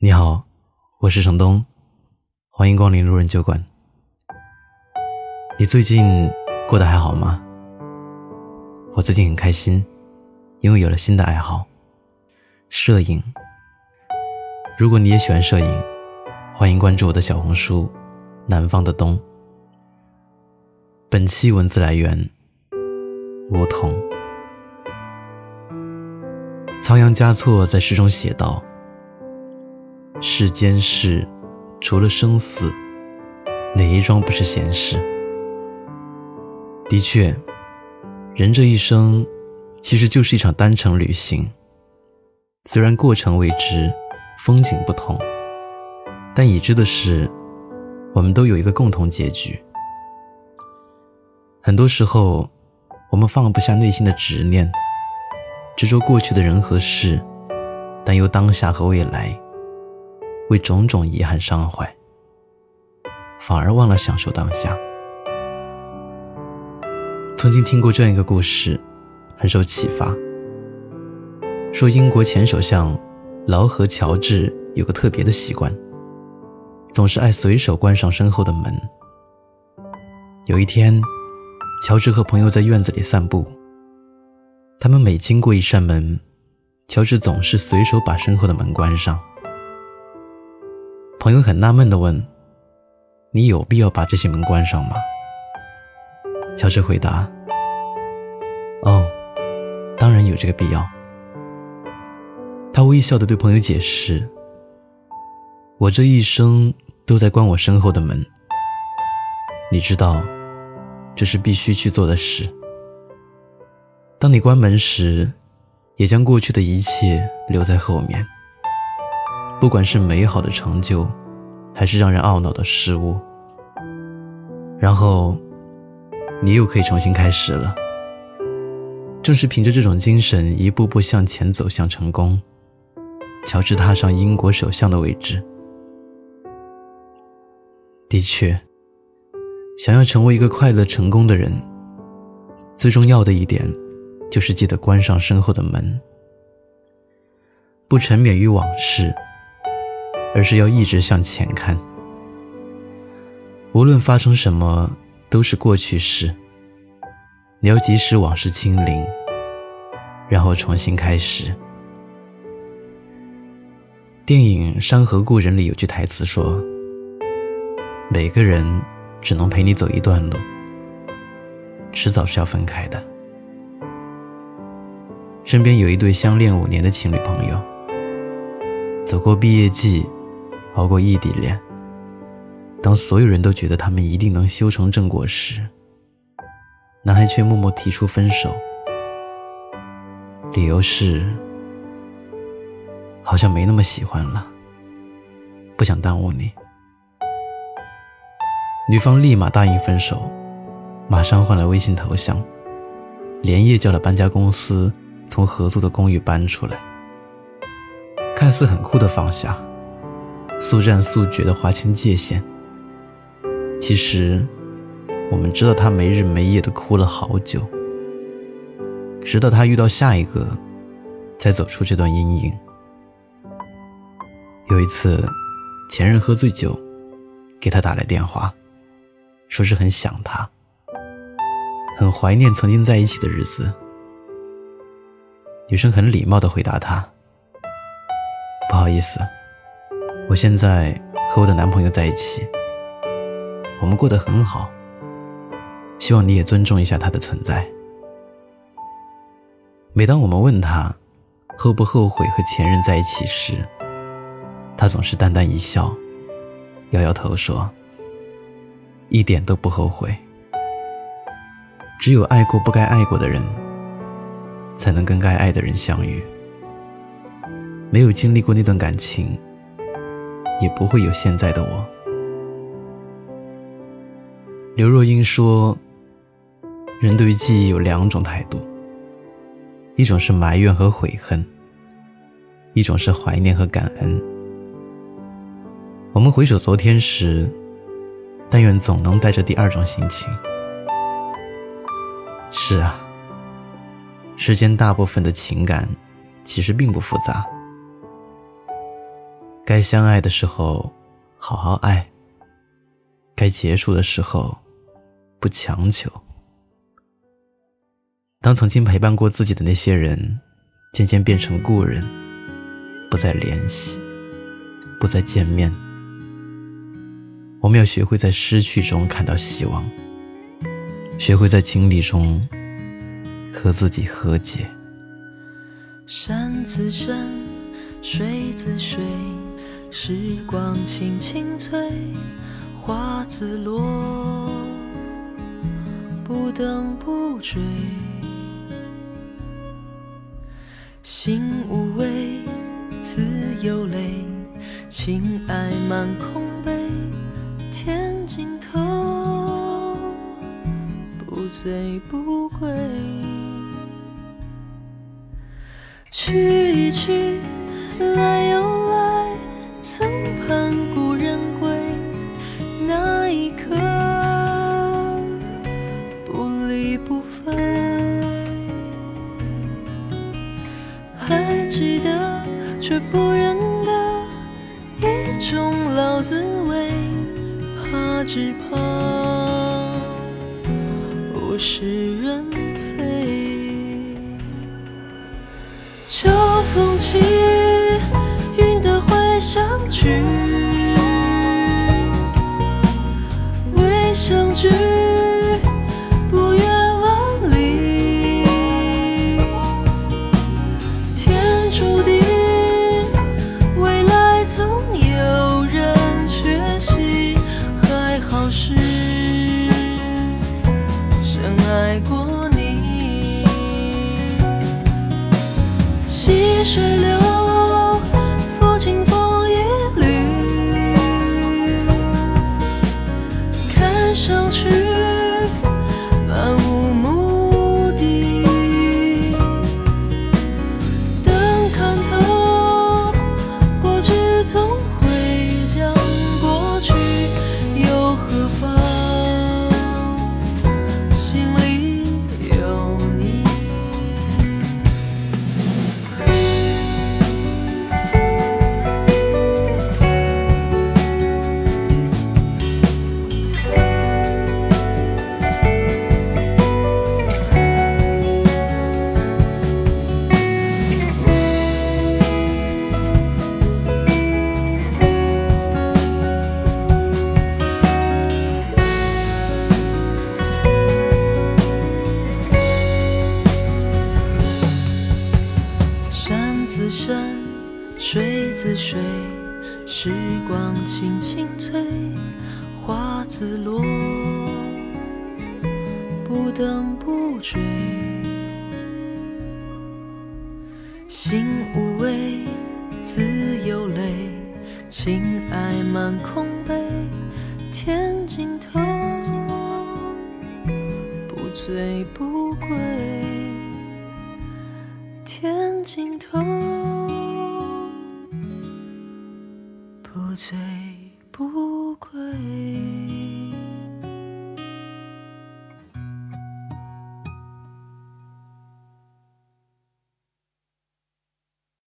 你好，我是程东，欢迎光临路人酒馆。你最近过得还好吗？我最近很开心，因为有了新的爱好——摄影。如果你也喜欢摄影，欢迎关注我的小红书“南方的冬”。本期文字来源：梧桐。仓央嘉措在诗中写道。世间事，除了生死，哪一桩不是闲事？的确，人这一生其实就是一场单程旅行。虽然过程未知，风景不同，但已知的是，我们都有一个共同结局。很多时候，我们放不下内心的执念，执着过去的人和事，担忧当下和未来。为种种遗憾伤怀，反而忘了享受当下。曾经听过这样一个故事，很受启发。说英国前首相劳合乔治有个特别的习惯，总是爱随手关上身后的门。有一天，乔治和朋友在院子里散步，他们每经过一扇门，乔治总是随手把身后的门关上。朋友很纳闷地问：“你有必要把这些门关上吗？”乔治回答：“哦，当然有这个必要。”他微笑地对朋友解释：“我这一生都在关我身后的门，你知道，这是必须去做的事。当你关门时，也将过去的一切留在后面。”不管是美好的成就，还是让人懊恼的失误，然后你又可以重新开始了。正是凭着这种精神，一步步向前走向成功，乔治踏上英国首相的位置。的确，想要成为一个快乐成功的人，最重要的一点，就是记得关上身后的门，不沉湎于往事。而是要一直向前看，无论发生什么都是过去式。你要及时往事清零，然后重新开始。电影《山河故人》里有句台词说：“每个人只能陪你走一段路，迟早是要分开的。”身边有一对相恋五年的情侣朋友，走过毕业季。熬过异地恋，当所有人都觉得他们一定能修成正果时，男孩却默默提出分手，理由是好像没那么喜欢了，不想耽误你。女方立马答应分手，马上换了微信头像，连夜叫了搬家公司从合租的公寓搬出来，看似很酷的放下。速战速决地划清界限。其实，我们知道他没日没夜地哭了好久，直到他遇到下一个，才走出这段阴影。有一次，前任喝醉酒，给他打来电话，说是很想他，很怀念曾经在一起的日子。女生很礼貌地回答他：“不好意思。”我现在和我的男朋友在一起，我们过得很好。希望你也尊重一下他的存在。每当我们问他后不后悔和前任在一起时，他总是淡淡一笑，摇摇头说：“一点都不后悔。只有爱过不该爱过的人，才能跟该爱的人相遇。没有经历过那段感情。”也不会有现在的我。刘若英说：“人对于记忆有两种态度，一种是埋怨和悔恨，一种是怀念和感恩。我们回首昨天时，但愿总能带着第二种心情。是啊，世间大部分的情感，其实并不复杂。”该相爱的时候，好好爱；该结束的时候，不强求。当曾经陪伴过自己的那些人，渐渐变成故人，不再联系，不再见面，我们要学会在失去中看到希望，学会在经历中和自己和解。山自山，水自水，时光轻轻催，花自落，不等不追。心无畏，自有泪，情爱满空杯，天尽头，不醉不归。去一去，种老滋味，怕只怕物是人非。秋风起，云的回响去，想去。水自水，时光轻轻催，花自落，不等不追。心无畏，自有泪，情爱满空杯，天尽头，不醉不归。天尽头，不醉不归。